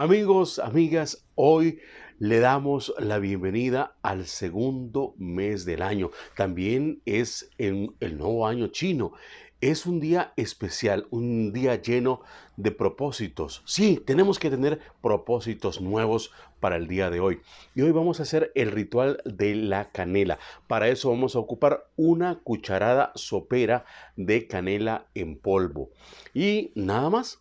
Amigos, amigas, hoy le damos la bienvenida al segundo mes del año. También es el, nuevo año chino. Es un día especial, un día lleno de propósitos. Sí, tenemos que tener propósitos nuevos para el día de hoy. Y hoy vamos a hacer el ritual de la canela. Para eso vamos a ocupar una cucharada sopera de canela en polvo. Y nada más,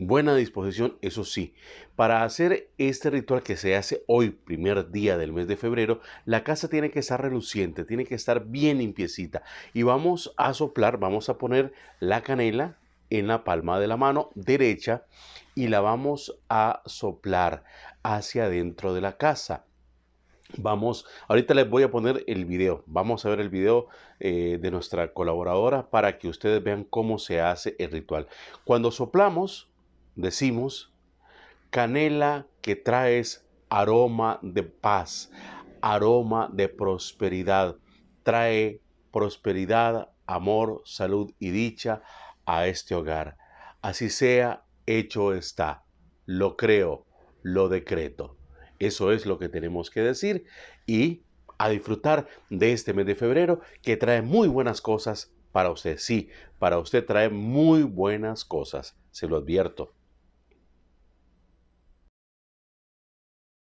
buena disposición, eso sí. Para hacer este ritual que se hace hoy, primer día del mes de febrero, la casa tiene que estar reluciente, tiene que estar bien limpiecita. Y vamos a soplar, vamos a poner la canela en la palma de la mano derecha y la vamos a soplar hacia adentro de la casa. Vamos, ahorita les voy a poner el video. Vamos a ver el video eh, de nuestra colaboradora para que ustedes vean cómo se hace el ritual. Cuando soplamos, decimos, canela que traes aroma de paz, aroma de prosperidad, trae prosperidad, amor, salud y dicha a este hogar. Así sea, hecho está. Lo creo, lo decreto. Eso es lo que tenemos que decir y a disfrutar de este mes de febrero que trae muy buenas cosas para usted. Sí, para usted trae muy buenas cosas, se lo advierto.